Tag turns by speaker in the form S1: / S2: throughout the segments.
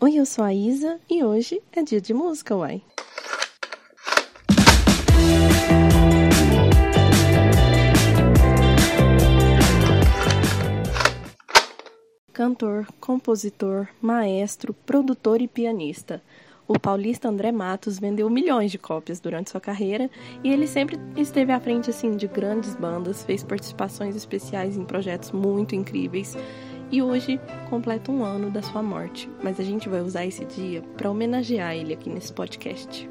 S1: Oi, eu sou a Isa e hoje é dia de música, uai. Cantor, compositor, maestro, produtor e pianista. O paulista André Matos vendeu milhões de cópias durante sua carreira e ele sempre esteve à frente assim de grandes bandas, fez participações especiais em projetos muito incríveis e hoje completa um ano da sua morte. Mas a gente vai usar esse dia para homenagear ele aqui nesse podcast.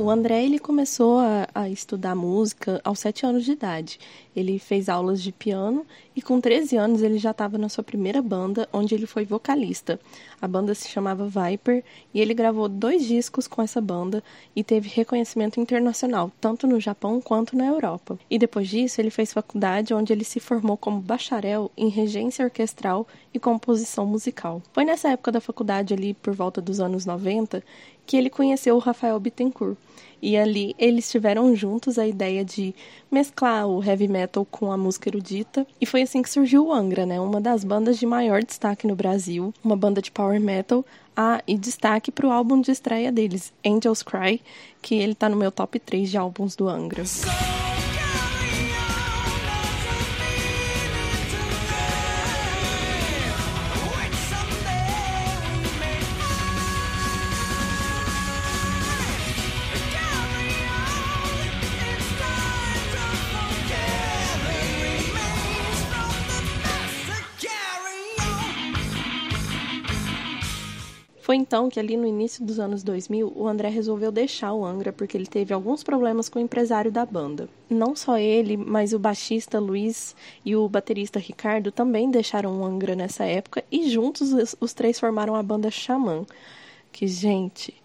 S1: O André ele começou a, a, estudar música aos 7 anos de idade. Ele fez aulas de piano e com 13 anos ele já estava na sua primeira banda, onde ele foi vocalista. A banda se chamava Viper e ele gravou dois discos com essa banda e teve reconhecimento internacional, tanto no Japão quanto na Europa. E depois disso ele fez faculdade, onde ele se formou como bacharel em regência orquestral e composição musical. Foi nessa época da faculdade ali, por volta dos anos 90, que ele conheceu o Rafael Bittencourt. E ali eles tiveram juntos a ideia de mesclar o heavy metal com a música erudita. E foi assim que surgiu o Angra, né? Uma das bandas de maior destaque no Brasil, uma banda de power metal. Ah, e destaque para o álbum de estreia deles, Angels Cry, que ele tá no meu top 3 de álbuns do Angra. Foi então que ali no início dos anos 2000, o André resolveu deixar o Angra porque ele teve alguns problemas com o empresário da banda. Não só ele, mas o baixista Luiz e o baterista Ricardo também deixaram o Angra nessa época e juntos os três formaram a banda Xamã. Que, gente,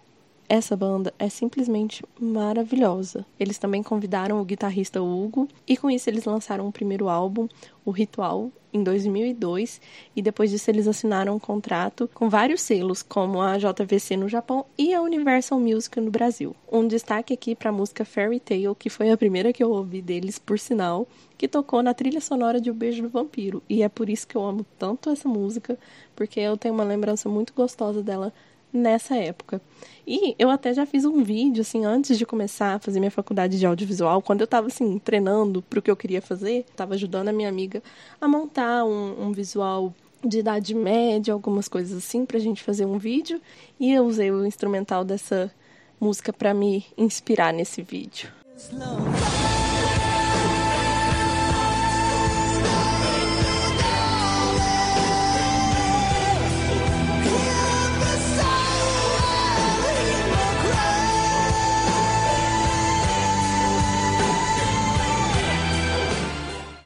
S1: essa banda é simplesmente maravilhosa. Eles também convidaram o guitarrista Hugo e com isso eles lançaram o primeiro álbum, O Ritual, em 2002 e depois disso eles assinaram um contrato com vários selos, como a JVC no Japão e a Universal Music no Brasil. Um destaque aqui para a música Fairy Tale, que foi a primeira que eu ouvi deles, por sinal, que tocou na trilha sonora de O Beijo do Vampiro. E é por isso que eu amo tanto essa música, porque eu tenho uma lembrança muito gostosa dela nessa época. E eu até já fiz um vídeo, assim, antes de começar a fazer minha faculdade de audiovisual, quando eu estava assim, treinando para o que eu queria fazer, estava ajudando a minha amiga a montar um, um visual de idade média, algumas coisas assim, para a gente fazer um vídeo. E eu usei o instrumental dessa música para me inspirar nesse vídeo.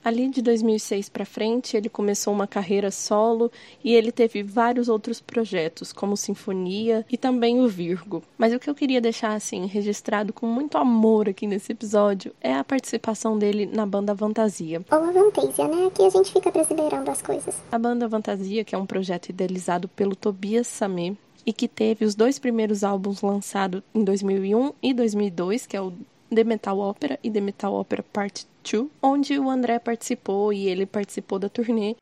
S1: Ali de 2006 para frente, ele começou uma carreira solo e ele teve vários outros projetos, como Sinfonia e também o Virgo. Mas o que eu queria deixar assim registrado com muito amor aqui nesse episódio é a participação dele na banda Fantasia.
S2: Ou a Fantasia, né? Aqui a gente fica brasileirando as coisas.
S1: A banda Fantasia, que é um projeto idealizado pelo Tobias Samé, e que teve os dois primeiros álbuns lançados em 2001 e 2002, que é o The Metal Opera e The Metal Opera Part 2, onde o André participou e ele participou da turnê.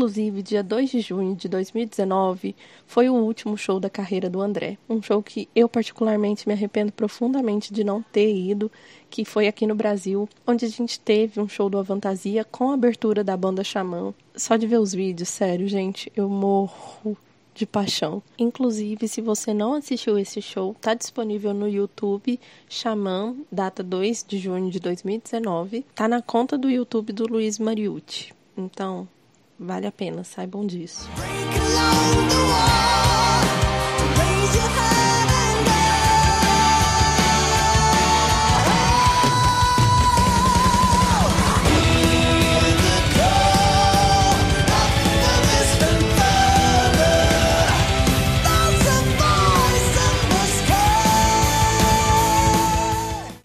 S1: Inclusive, dia 2 de junho de 2019 foi o último show da carreira do André. Um show que eu particularmente me arrependo profundamente de não ter ido, que foi aqui no Brasil, onde a gente teve um show do Avantasia com a abertura da banda Xamã. Só de ver os vídeos, sério, gente, eu morro de paixão. Inclusive, se você não assistiu esse show, tá disponível no YouTube, Xamã, data 2 de junho de 2019. Tá na conta do YouTube do Luiz Mariucci. Então, Vale a pena, saibam disso.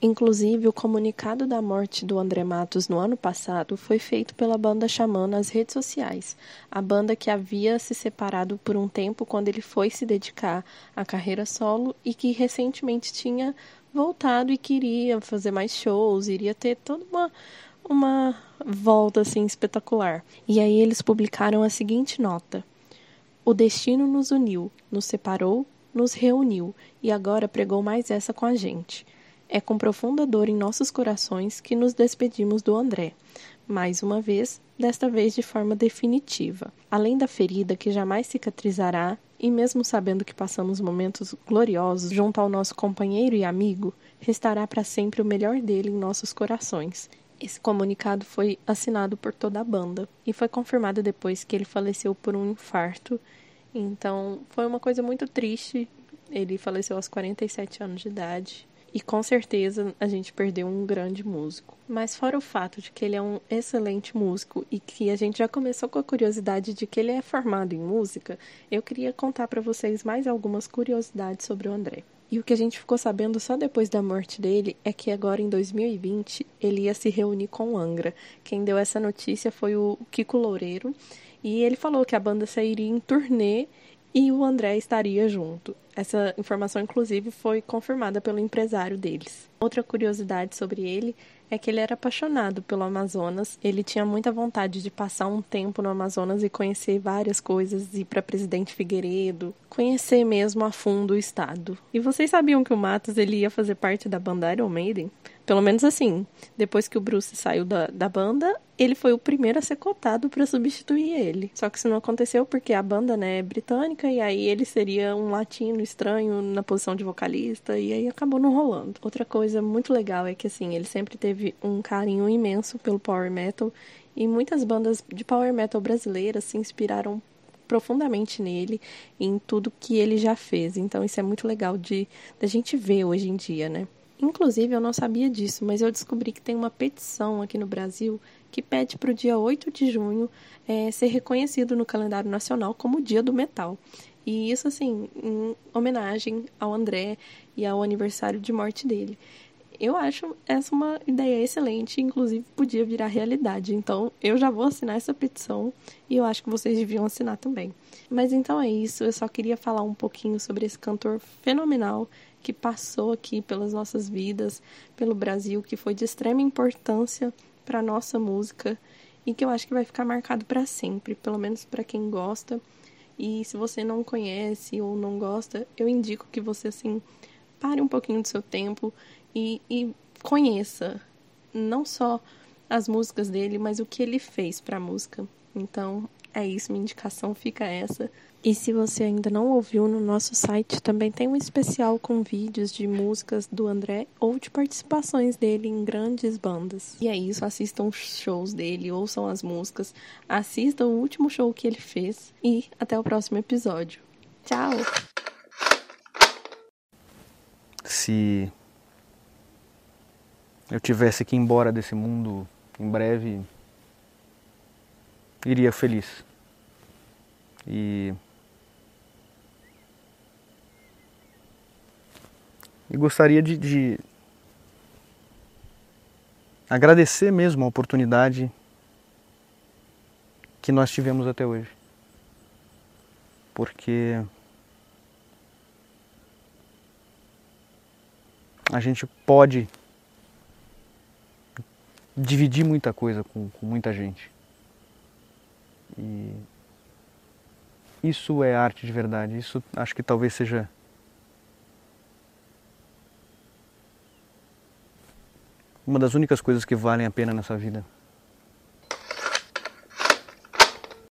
S1: Inclusive, o comunicado da morte do André Matos no ano passado foi feito pela banda Xamã nas redes sociais. A banda que havia se separado por um tempo quando ele foi se dedicar à carreira solo e que recentemente tinha voltado e queria fazer mais shows, iria ter toda uma uma volta assim espetacular. E aí eles publicaram a seguinte nota: O destino nos uniu, nos separou, nos reuniu e agora pregou mais essa com a gente. É com profunda dor em nossos corações que nos despedimos do André, mais uma vez, desta vez de forma definitiva. Além da ferida que jamais cicatrizará, e mesmo sabendo que passamos momentos gloriosos junto ao nosso companheiro e amigo, restará para sempre o melhor dele em nossos corações. Esse comunicado foi assinado por toda a banda e foi confirmado depois que ele faleceu por um infarto. Então, foi uma coisa muito triste. Ele faleceu aos 47 anos de idade. E com certeza a gente perdeu um grande músico. Mas fora o fato de que ele é um excelente músico e que a gente já começou com a curiosidade de que ele é formado em música, eu queria contar para vocês mais algumas curiosidades sobre o André. E o que a gente ficou sabendo só depois da morte dele é que agora em 2020 ele ia se reunir com o Angra. Quem deu essa notícia foi o Kiko Loureiro e ele falou que a banda sairia em turnê e o André estaria junto. Essa informação, inclusive, foi confirmada pelo empresário deles. Outra curiosidade sobre ele é que ele era apaixonado pelo Amazonas. Ele tinha muita vontade de passar um tempo no Amazonas e conhecer várias coisas, ir para Presidente Figueiredo, conhecer mesmo a fundo o estado. E vocês sabiam que o Matos ele ia fazer parte da banda Iron Maiden? Pelo menos assim, depois que o Bruce saiu da, da banda, ele foi o primeiro a ser cotado para substituir ele. Só que isso não aconteceu porque a banda né, é britânica e aí ele seria um latino estranho na posição de vocalista e aí acabou não rolando. Outra coisa muito legal é que assim, ele sempre teve um carinho imenso pelo power metal e muitas bandas de power metal brasileiras se inspiraram profundamente nele em tudo que ele já fez. Então isso é muito legal de da gente ver hoje em dia, né? Inclusive, eu não sabia disso, mas eu descobri que tem uma petição aqui no Brasil que pede para o dia 8 de junho é, ser reconhecido no calendário nacional como o Dia do Metal. E isso, assim, em homenagem ao André e ao aniversário de morte dele. Eu acho essa uma ideia excelente, inclusive podia virar realidade. Então, eu já vou assinar essa petição e eu acho que vocês deviam assinar também. Mas então é isso, eu só queria falar um pouquinho sobre esse cantor fenomenal que passou aqui pelas nossas vidas, pelo Brasil, que foi de extrema importância para nossa música e que eu acho que vai ficar marcado para sempre, pelo menos para quem gosta. E se você não conhece ou não gosta, eu indico que você assim pare um pouquinho do seu tempo e, e conheça não só as músicas dele, mas o que ele fez para a música. Então, é isso, minha indicação fica essa. E se você ainda não ouviu no nosso site, também tem um especial com vídeos de músicas do André ou de participações dele em grandes bandas. E é isso, assistam os shows dele, ouçam as músicas, assistam o último show que ele fez e até o próximo episódio. Tchau!
S3: Se eu tivesse que ir embora desse mundo em breve, iria feliz. E E gostaria de, de agradecer mesmo a oportunidade que nós tivemos até hoje. Porque a gente pode dividir muita coisa com, com muita gente. E isso é arte de verdade. Isso acho que talvez seja uma das únicas coisas que valem a pena nessa vida.